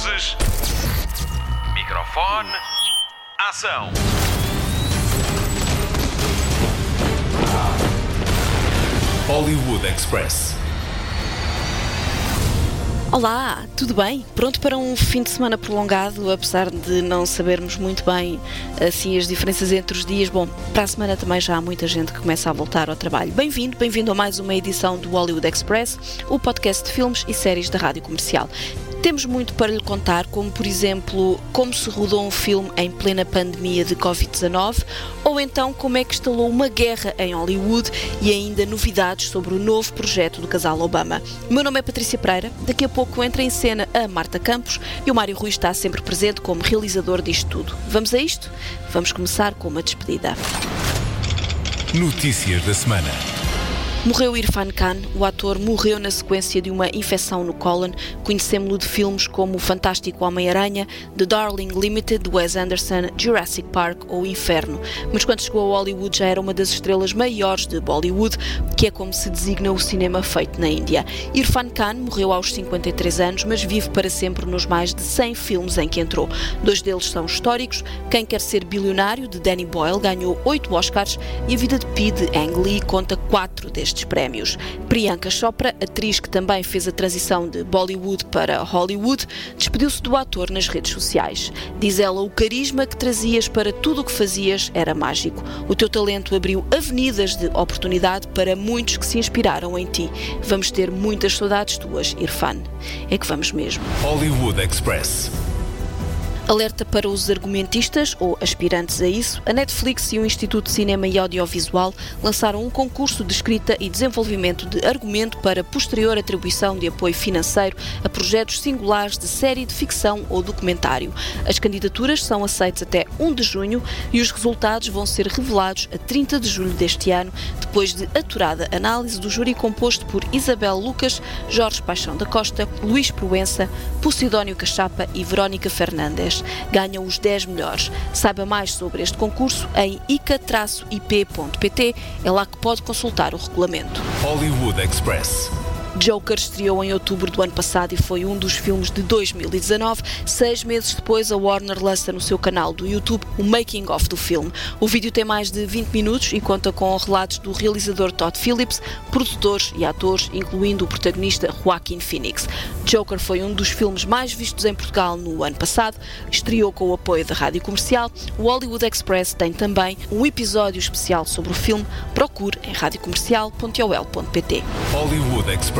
Luzes. Microfone. Ação. Hollywood Express. Olá, tudo bem? Pronto para um fim de semana prolongado, apesar de não sabermos muito bem assim as diferenças entre os dias. Bom, para a semana também já há muita gente que começa a voltar ao trabalho. Bem-vindo, bem-vindo a mais uma edição do Hollywood Express, o podcast de filmes e séries da Rádio Comercial. Temos muito para lhe contar, como por exemplo, como se rodou um filme em plena pandemia de Covid-19, ou então como é que instalou uma guerra em Hollywood e ainda novidades sobre o novo projeto do casal Obama. Meu nome é Patrícia Pereira, daqui a pouco entra em cena a Marta Campos e o Mário Rui está sempre presente como realizador disto tudo. Vamos a isto? Vamos começar com uma despedida. Notícias da semana. Morreu Irfan Khan, o ator morreu na sequência de uma infecção no cólon. Conhecemos-lo de filmes como O Fantástico Homem-Aranha, The Darling Limited, de Wes Anderson, Jurassic Park ou Inferno. Mas quando chegou a Hollywood já era uma das estrelas maiores de Bollywood, que é como se designa o cinema feito na Índia. Irfan Khan morreu aos 53 anos, mas vive para sempre nos mais de 100 filmes em que entrou. Dois deles são históricos. Quem Quer Ser Bilionário, de Danny Boyle, ganhou oito Oscars e A Vida de Pi, de Ang Lee, conta quatro destes estes prémios. Priyanka Chopra, atriz que também fez a transição de Bollywood para Hollywood, despediu-se do ator nas redes sociais. Diz ela: o carisma que trazias para tudo o que fazias era mágico. O teu talento abriu avenidas de oportunidade para muitos que se inspiraram em ti. Vamos ter muitas saudades tuas, Irfan. É que vamos mesmo. Hollywood Express. Alerta para os argumentistas ou aspirantes a isso, a Netflix e o Instituto de Cinema e Audiovisual lançaram um concurso de escrita e desenvolvimento de argumento para posterior atribuição de apoio financeiro a projetos singulares de série de ficção ou documentário. As candidaturas são aceitas até 1 de junho e os resultados vão ser revelados a 30 de julho deste ano, depois de aturada análise do júri composto por Isabel Lucas, Jorge Paixão da Costa, Luís Proença, Posidónio Cachapa e Verónica Fernandes ganham os 10 melhores. Saiba mais sobre este concurso em ica-ip.pt, é lá que pode consultar o regulamento. Hollywood Express. Joker estreou em outubro do ano passado e foi um dos filmes de 2019. Seis meses depois, a Warner lança no seu canal do YouTube o making of do filme. O vídeo tem mais de 20 minutos e conta com relatos do realizador Todd Phillips, produtores e atores, incluindo o protagonista Joaquin Phoenix. Joker foi um dos filmes mais vistos em Portugal no ano passado, estreou com o apoio da rádio comercial. O Hollywood Express tem também um episódio especial sobre o filme. Procure em radiocomercial.ol.pt. Hollywood Express.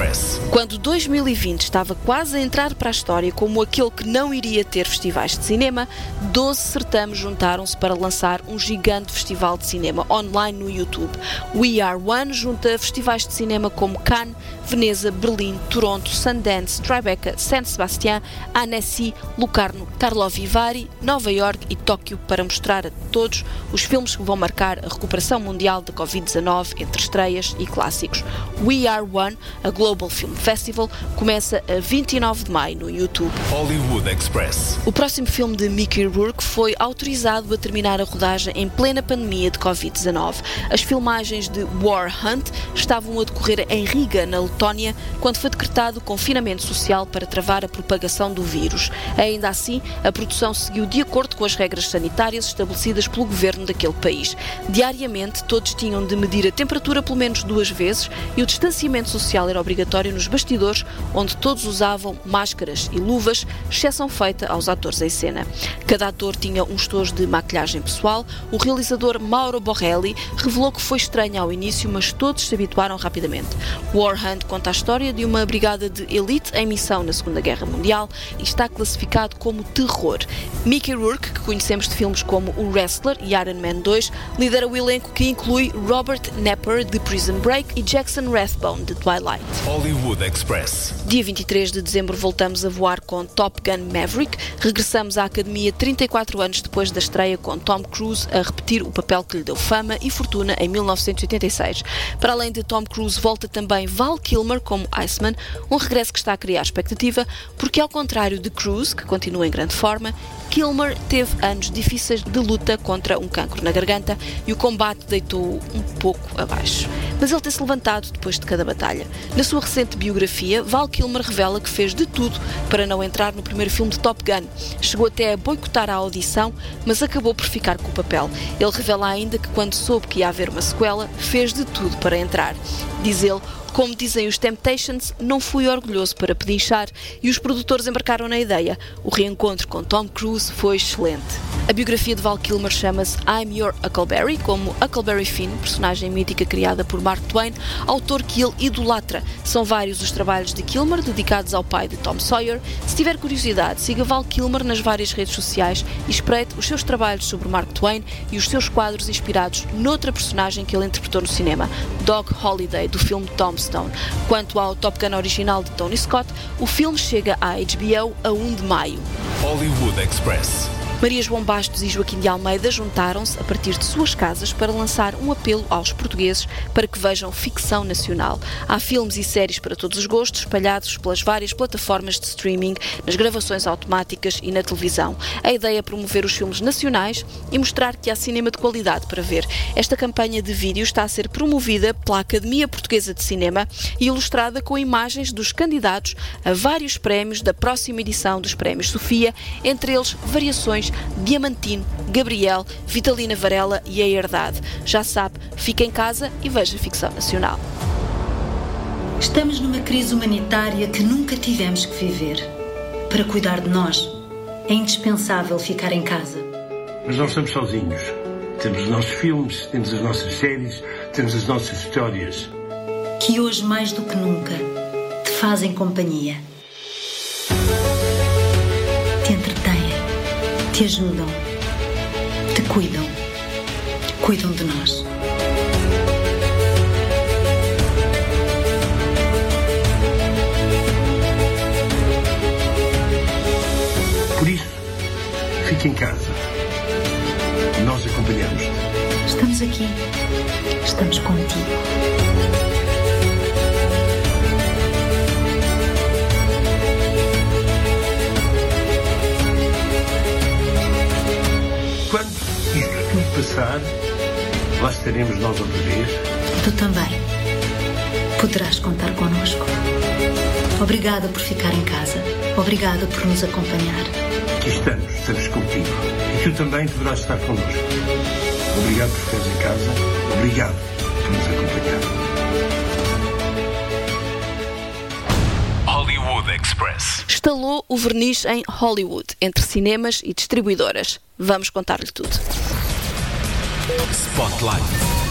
Quando 2020 estava quase a entrar para a história como aquele que não iria ter festivais de cinema, 12 certames juntaram-se para lançar um gigante festival de cinema online no YouTube. We Are One junta festivais de cinema como Cannes, Veneza, Berlim, Toronto, Sundance, Tribeca, San Sebastián, Annecy, Lucarno, Karlovy Vary, Nova York e Tóquio para mostrar a todos os filmes que vão marcar a recuperação mundial da Covid-19 entre estreias e clássicos. We Are One, a Global Film Festival, começa a 29 de maio no YouTube. Hollywood Express. O próximo filme de Mickey Rourke foi autorizado a terminar a rodagem em plena pandemia de Covid-19. As filmagens de War Hunt estavam a decorrer em Riga, na Letónia, quando foi decretado confinamento social para travar a propagação do vírus. Ainda assim, a produção seguiu de acordo com as regras sanitárias estabelecidas pelo governo daquele país. Diariamente, todos tinham de medir a temperatura pelo menos duas vezes e o distanciamento social era obrigatório nos bastidores, onde todos usavam máscaras e luvas, exceção feita aos atores em cena. Cada ator tinha um estojo de maquilhagem pessoal. O realizador Mauro Borrelli revelou que foi estranho ao início, mas todos se habituaram rapidamente. War Hunt conta a história de uma brigada de elite em missão na Segunda Guerra Mundial e está classificado como terror. Mickey Rourke, que conhecemos de filmes como O Wrestler e Iron Man 2, lidera o elenco que inclui Robert Knapper de Prison Break e Jackson Rathbone de Twilight. Hollywood Express. Dia 23 de dezembro voltamos a voar com Top Gun Maverick. Regressamos à academia 34 anos depois da estreia com Tom Cruise a repetir o papel que lhe deu fama e fortuna em 1986. Para além de Tom Cruise, volta também Val Kilmer como Iceman, um regresso que está a criar expectativa, porque ao contrário de Cruz, que continua em grande forma, Kilmer teve anos difíceis de luta contra um cancro na garganta e o combate deitou-o um pouco abaixo. Mas ele tem-se levantado depois de cada batalha. Na sua recente biografia, Val Kilmer revela que fez de tudo para não entrar no primeiro filme de Top Gun. Chegou até a boicotar a audição, mas acabou por ficar com o papel. Ele revela ainda que quando soube que ia haver uma sequela, fez de tudo para entrar. Diz ele, como dizem os Temptations, não fui orgulhoso para pedinchar e os produtores embarcaram na ideia. O reencontro com Tom Cruise foi excelente. A biografia de Val Kilmer chama-se I'm Your Huckleberry, como Huckleberry Finn, personagem mítica criada por Mark Twain, autor que ele idolatra. São vários os trabalhos de Kilmer dedicados ao pai de Tom Sawyer. Se tiver curiosidade, siga Val Kilmer nas várias redes sociais e espreite os seus trabalhos sobre Mark Twain e os seus quadros inspirados noutra personagem que ele interpretou no cinema, Dog Holiday, do filme Tom Stone. Quanto ao Top Gun original de Tony Scott, o filme chega à HBO a 1 de maio. Hollywood Express. Maria João Bastos e Joaquim de Almeida juntaram-se a partir de suas casas para lançar um apelo aos portugueses para que vejam ficção nacional. Há filmes e séries para todos os gostos, espalhados pelas várias plataformas de streaming, nas gravações automáticas e na televisão. A ideia é promover os filmes nacionais e mostrar que há cinema de qualidade para ver. Esta campanha de vídeo está a ser promovida pela Academia Portuguesa de Cinema e ilustrada com imagens dos candidatos a vários prémios da próxima edição dos Prémios Sofia, entre eles variações Diamantino, Gabriel, Vitalina Varela e a Herdade. Já sabe, fica em casa e veja ficção nacional. Estamos numa crise humanitária que nunca tivemos que viver. Para cuidar de nós, é indispensável ficar em casa. Mas não estamos sozinhos. Temos os nossos filmes, temos as nossas séries, temos as nossas histórias. Que hoje, mais do que nunca, te fazem companhia. Te ajudam, te cuidam, cuidam de nós. Por isso, fique em casa. Nós acompanhamos-te. Estamos aqui. Estamos contigo. Lá estaremos nós outra vez. Tu também. Poderás contar connosco. Obrigada por ficar em casa. Obrigada por nos acompanhar. Aqui estamos, estamos contigo. E tu também deverás estar connosco. Obrigado por ficares em casa. Obrigado por nos acompanhar. Hollywood Express. Estalou o verniz em Hollywood, entre cinemas e distribuidoras. Vamos contar-lhe tudo. Spotlight.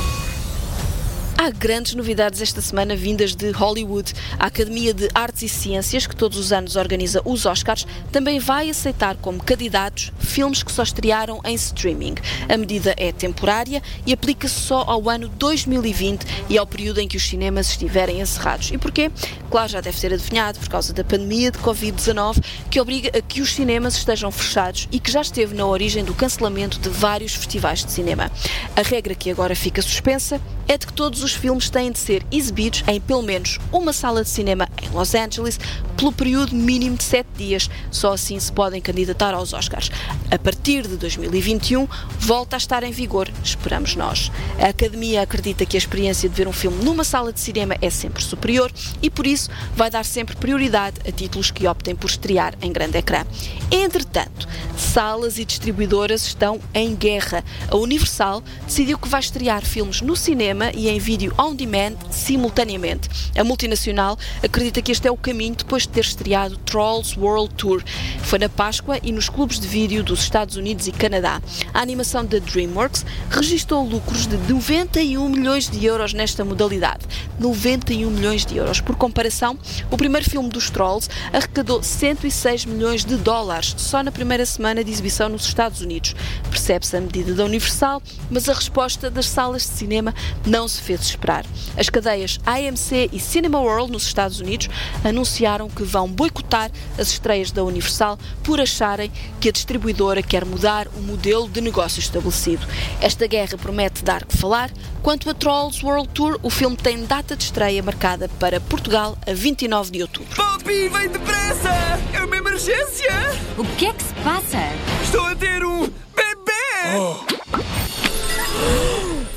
Há grandes novidades esta semana vindas de Hollywood. A Academia de Artes e Ciências, que todos os anos organiza os Oscars, também vai aceitar como candidatos filmes que só estrearam em streaming. A medida é temporária e aplica-se só ao ano 2020 e ao período em que os cinemas estiverem encerrados. E porquê? Claro, já deve ser adivinhado, por causa da pandemia de Covid-19, que obriga a que os cinemas estejam fechados e que já esteve na origem do cancelamento de vários festivais de cinema. A regra que agora fica suspensa é de que todos os filmes têm de ser exibidos em pelo menos uma sala de cinema em Los Angeles pelo período mínimo de sete dias. Só assim se podem candidatar aos Oscars. A partir de 2021, volta a estar em vigor, esperamos nós. A Academia acredita que a experiência de ver um filme numa sala de cinema é sempre superior e, por isso, vai dar sempre prioridade a títulos que optem por estrear em grande ecrã. Entretanto, salas e distribuidoras estão em guerra. A Universal decidiu que vai estrear filmes no cinema e em vídeo on demand simultaneamente. A multinacional acredita que este é o caminho depois de ter estreado Trolls World Tour. Foi na Páscoa e nos clubes de vídeo dos Estados Unidos e Canadá. A animação da DreamWorks registrou lucros de 91 milhões de euros nesta modalidade. 91 milhões de euros. Por comparação, o primeiro filme dos Trolls arrecadou 106 milhões de dólares só na primeira semana de exibição nos Estados Unidos. Percebe-se a medida da Universal, mas a resposta das salas de cinema não se fez esperar. As cadeias AMC e Cinema World nos Estados Unidos anunciaram que vão boicotar as estreias da Universal por acharem que a distribuidora quer mudar o modelo de negócio estabelecido. Esta guerra promete dar que falar. Quanto a Trolls World Tour, o filme tem data de estreia marcada para Portugal a 29 de outubro. Poppy, vem depressa! É uma emergência! O que é que se passa? Estou a ter um bebê!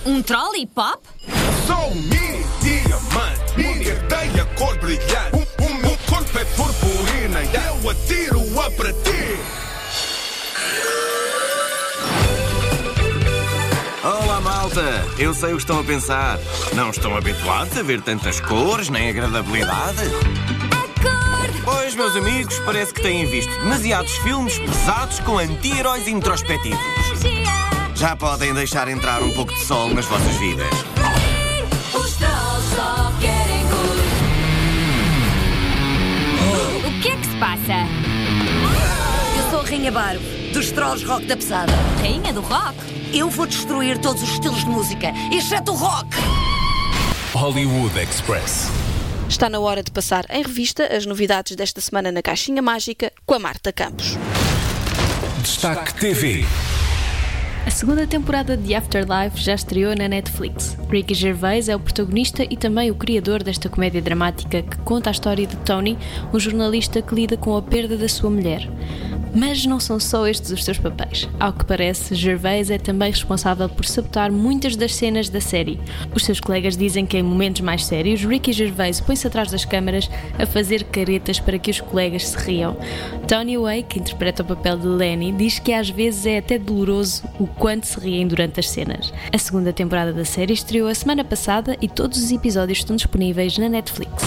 Um trolley pop? Sou um mini diamante, minha ideia cor brilhante. O, o meu corpo é purpurina e eu atiro-a para ti. Olá, malta! Eu sei o que estão a pensar. Não estão habituados a ver tantas cores, nem agradabilidade? Pois, meus amigos, parece que têm visto demasiados filmes pesados com anti-heróis introspectivos. Já podem deixar entrar um pouco de sol nas vossas vidas. Rainha Barbo, dos Trolls Rock da Pesada. Rainha do rock? Eu vou destruir todos os estilos de música, exceto o rock. Hollywood Express. Está na hora de passar em revista as novidades desta semana na Caixinha Mágica com a Marta Campos. Destaque TV. A segunda temporada de Afterlife já estreou na Netflix. Ricky Gervais é o protagonista e também o criador desta comédia dramática que conta a história de Tony, um jornalista que lida com a perda da sua mulher. Mas não são só estes os seus papéis. Ao que parece, Gervais é também responsável por sabotar muitas das cenas da série. Os seus colegas dizem que em momentos mais sérios, Ricky Gervais põe-se atrás das câmaras a fazer caretas para que os colegas se riam. Tony Way, que interpreta o papel de Lenny, diz que às vezes é até doloroso o quanto se riem durante as cenas. A segunda temporada da série estreou a semana passada e todos os episódios estão disponíveis na Netflix.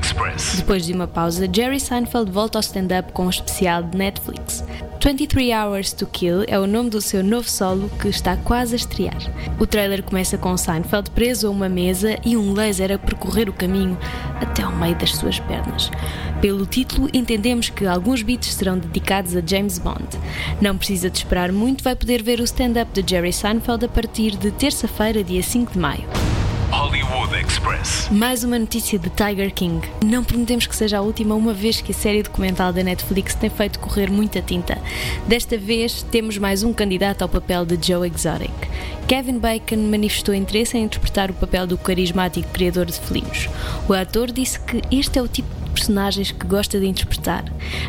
Express. Depois de uma pausa, Jerry Seinfeld volta ao stand-up com um especial de Netflix. 23 Hours to Kill é o nome do seu novo solo que está quase a estrear. O trailer começa com Seinfeld preso a uma mesa e um laser a percorrer o caminho até ao meio das suas pernas. Pelo título, entendemos que alguns beats serão dedicados a James Bond. Não precisa de esperar muito, vai poder ver o stand-up de Jerry Seinfeld a partir de terça-feira, dia 5 de maio. Express. Mais uma notícia de Tiger King. Não prometemos que seja a última, uma vez que a série documental da Netflix tem feito correr muita tinta. Desta vez temos mais um candidato ao papel de Joe Exotic. Kevin Bacon manifestou interesse em interpretar o papel do carismático criador de felinos. O ator disse que este é o tipo de personagens que gosta de interpretar.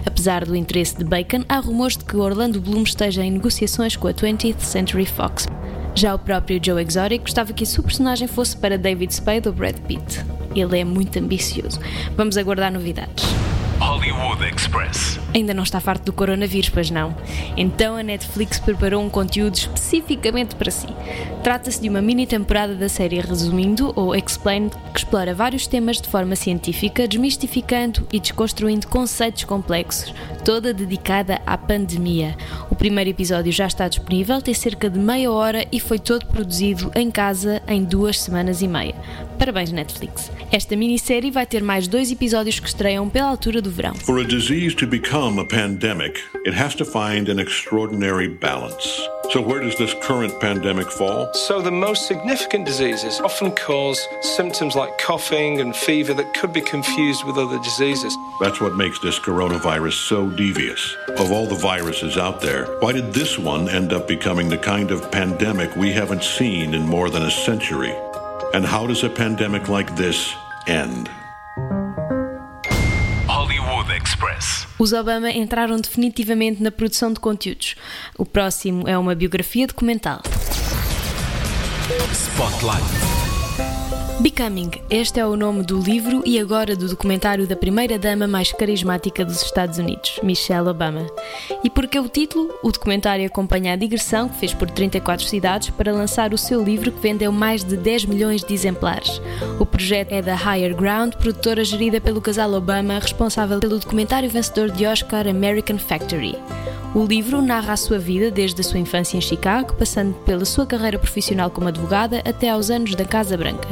Apesar do interesse de Bacon, há rumores de que Orlando Bloom esteja em negociações com a 20th Century Fox. Já o próprio Joe Exotic gostava que a sua personagem fosse para David Spade ou Brad Pitt. Ele é muito ambicioso. Vamos aguardar novidades. Hollywood Express. Ainda não está farto do coronavírus, pois não? Então a Netflix preparou um conteúdo especificamente para si. Trata-se de uma mini temporada da série Resumindo, ou Explained, que explora vários temas de forma científica, desmistificando e desconstruindo conceitos complexos, toda dedicada à pandemia. O primeiro episódio já está disponível, tem cerca de meia hora e foi todo produzido em casa em duas semanas e meia. Parabéns, Netflix. Esta minissérie vai ter mais dois episódios que estreiam pela altura do verão. For a disease to become a pandemic, it has to find an extraordinary balance. So, where does this current pandemic fall? So, the most significant diseases often cause symptoms like coughing and fever that could be confused with other diseases. That's what makes this coronavirus so devious. Of all the viruses out there, why did this one end up becoming the kind of pandemic we haven't seen in more than a century? And how does a pandemic like this end? Express. Os Obama entraram definitivamente na produção de conteúdos. O próximo é uma biografia documental. Spotlight. Becoming, este é o nome do livro e agora do documentário da primeira-dama mais carismática dos Estados Unidos, Michelle Obama. E por que o título? O documentário acompanha a digressão que fez por 34 cidades para lançar o seu livro que vendeu mais de 10 milhões de exemplares. O projeto é da Higher Ground, produtora gerida pelo casal Obama, responsável pelo documentário vencedor de Oscar American Factory. O livro narra a sua vida desde a sua infância em Chicago, passando pela sua carreira profissional como advogada até aos anos da Casa Branca.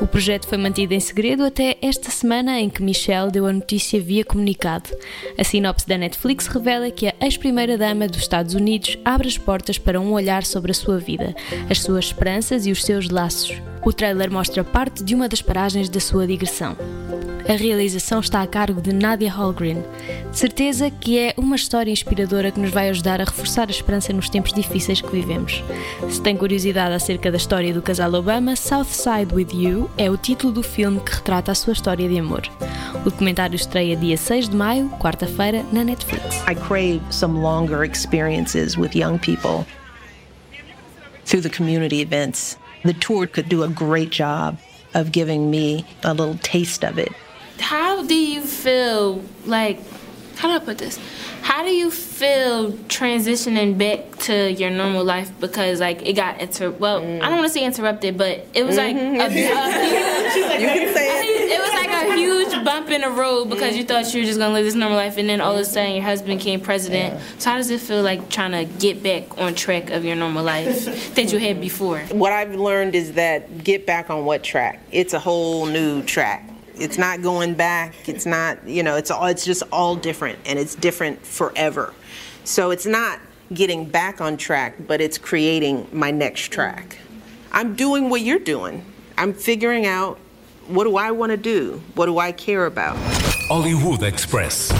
O projeto foi mantido em segredo até esta semana em que Michelle deu a notícia via comunicado. A sinopse da Netflix revela que a ex-primeira-dama dos Estados Unidos abre as portas para um olhar sobre a sua vida, as suas esperanças e os seus laços. O trailer mostra parte de uma das paragens da sua digressão. A realização está a cargo de Nadia Hallgren. De certeza que é uma história inspiradora que nos vai ajudar a reforçar a esperança nos tempos difíceis que vivemos. Se tem curiosidade acerca da história do casal Obama, Southside with You é o título do filme que retrata a sua história de amor. O documentário estreia dia 6 de maio, quarta-feira, na Netflix. I crave some longer experiences with young people through the community events. The tour could do a great job of giving me a little taste of it. How do you feel like how do I put this? How do you feel transitioning back to your normal life because like it got inter well, I don't want to say interrupted, but it was like Mhm. a, a huge, You can say it. It was like a huge bump in the road because you thought you were just gonna live this normal life, and then all of a sudden your husband became president. So how does it feel like trying to get back on track of your normal life that you had before? What I've learned is that get back on what track? It's a whole new track. It's not going back. It's not, you know, it's all it's just all different and it's different forever. So it's not getting back on track, but it's creating my next track. I'm doing what you're doing. I'm figuring out what do I want to do? What do I care about? Hollywood Express.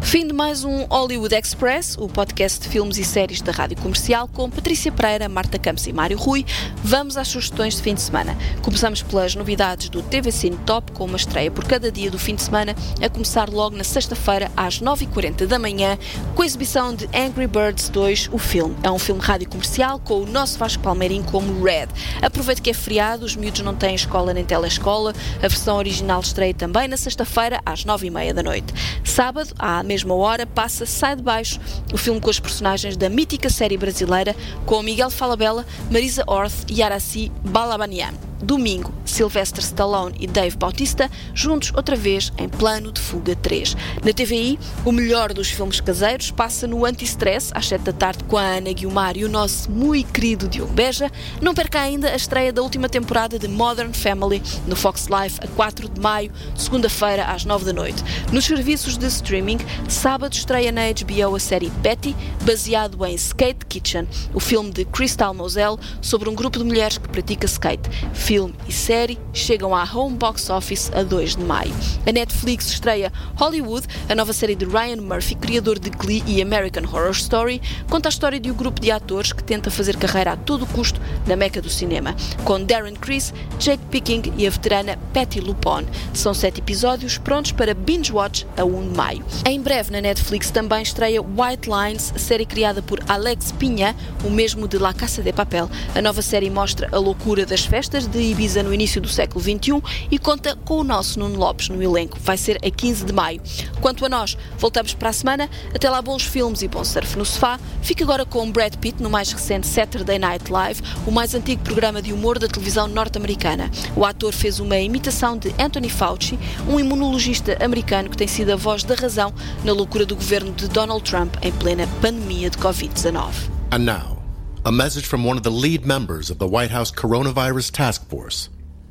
Fim de mais um Hollywood Express, o podcast de filmes e séries da Rádio Comercial com Patrícia Pereira, Marta Campos e Mário Rui. Vamos às sugestões de fim de semana. Começamos pelas novidades do TV Cine Top, com uma estreia por cada dia do fim de semana, a começar logo na sexta-feira às 9h40 da manhã, com a exibição de Angry Birds 2, o filme. É um filme rádio comercial com o nosso Vasco Palmeirim como Red. Aproveite que é feriado, os miúdos não têm escola nem telescola. A versão original estreia também na sexta-feira às 9h30 da noite. Sábado, à mesma hora, passa Sai de Baixo, o filme com os personagens da mítica série brasileira, com Miguel Falabella, Marisa Orth e Araci Balabanian. Domingo, Sylvester Stallone e Dave Bautista, juntos outra vez em Plano de Fuga 3. Na TVI, o melhor dos filmes caseiros passa no Anti-Stress, às 7 da tarde, com a Ana Guilmar e o nosso muito querido Diogo Beja. Não perca ainda a estreia da última temporada de Modern Family no Fox Life, a 4 de maio, segunda-feira, às 9 da noite. Nos serviços de streaming, sábado estreia na HBO a série Betty, baseado em Skate Kitchen, o filme de Crystal Moselle sobre um grupo de mulheres que pratica skate. Filme e série chegam à Home Box Office a 2 de maio. A Netflix estreia Hollywood, a nova série de Ryan Murphy, criador de Glee e American Horror Story, conta a história de um grupo de atores que tenta fazer carreira a todo custo na meca do cinema, com Darren Criss, Jake Picking e a veterana Patty Lupone. São sete episódios prontos para binge watch a 1 de maio. Em breve na Netflix também estreia White Lines, série criada por Alex Pinha, o mesmo de La Casa de Papel. A nova série mostra a loucura das festas de Ibiza no início do século XXI e conta com o nosso Nuno Lopes no elenco. Vai ser a 15 de maio. Quanto a nós, voltamos para a semana. Até lá, bons filmes e bom surf no sofá. Fica agora com Brad Pitt no mais recente Saturday Night Live, o mais antigo programa de humor da televisão norte-americana. O ator fez uma imitação de Anthony Fauci, um imunologista americano que tem sido a voz da razão na loucura do governo de Donald Trump em plena pandemia de Covid-19. A message from one of the lead members of the White House Coronavirus Task Force,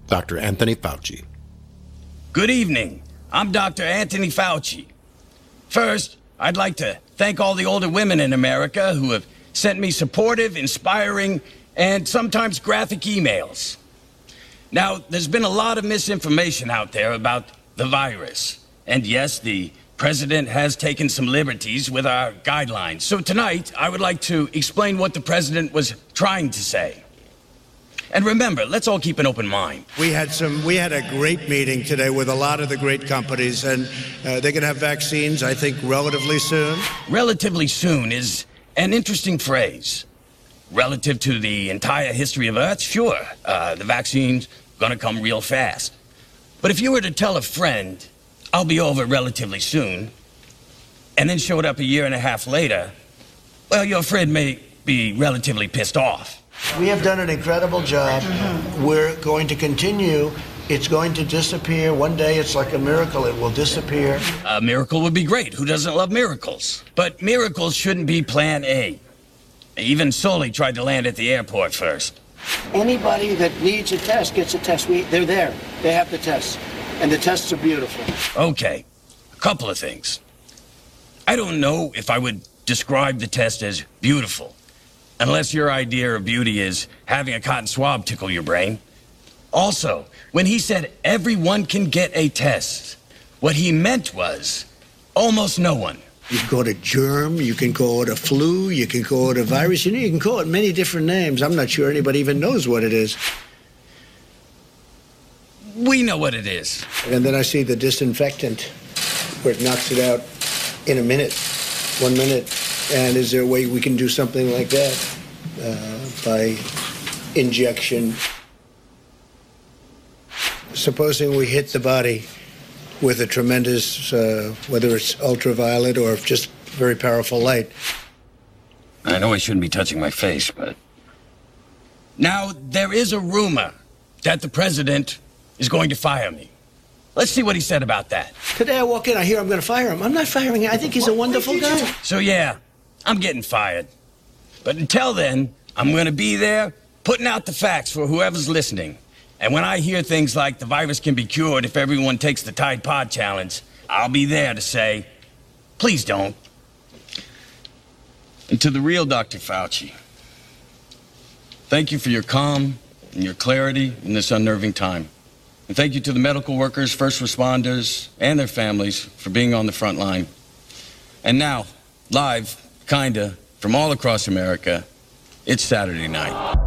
Dr. Anthony Fauci. Good evening. I'm Dr. Anthony Fauci. First, I'd like to thank all the older women in America who have sent me supportive, inspiring, and sometimes graphic emails. Now, there's been a lot of misinformation out there about the virus. And yes, the president has taken some liberties with our guidelines. So tonight, I would like to explain what the president was trying to say. And remember, let's all keep an open mind. We had some. We had a great meeting today with a lot of the great companies, and uh, they're going to have vaccines. I think relatively soon. Relatively soon is an interesting phrase. Relative to the entire history of Earth, sure, uh, the vaccine's gonna come real fast. But if you were to tell a friend, I'll be over relatively soon, and then showed up a year and a half later, well, your friend may be relatively pissed off. We have done an incredible job. Mm-hmm. We're going to continue. It's going to disappear. One day it's like a miracle, it will disappear. A miracle would be great. Who doesn't love miracles? But miracles shouldn't be plan A. Even Sully tried to land at the airport first. Anybody that needs a test gets a test. We, they're there. They have the tests. And the tests are beautiful. Okay, a couple of things. I don't know if I would describe the test as beautiful, unless your idea of beauty is having a cotton swab tickle your brain. Also, when he said everyone can get a test, what he meant was almost no one. You can call it a germ, you can call it a flu, you can call it a virus, you know, you can call it many different names. I'm not sure anybody even knows what it is. We know what it is. And then I see the disinfectant where it knocks it out in a minute, one minute. And is there a way we can do something like that uh, by injection? Supposing we hit the body with a tremendous, uh, whether it's ultraviolet or just very powerful light. I know I shouldn't be touching my face, but. Now, there is a rumor that the president is going to fire me. Let's see what he said about that. Today I walk in, I hear I'm going to fire him. I'm not firing him. I think he's a wonderful guy. So, yeah, I'm getting fired. But until then, I'm going to be there putting out the facts for whoever's listening. And when I hear things like the virus can be cured if everyone takes the Tide Pod Challenge, I'll be there to say, please don't. And to the real Dr. Fauci, thank you for your calm and your clarity in this unnerving time. And thank you to the medical workers, first responders, and their families for being on the front line. And now, live, kinda, from all across America, it's Saturday night.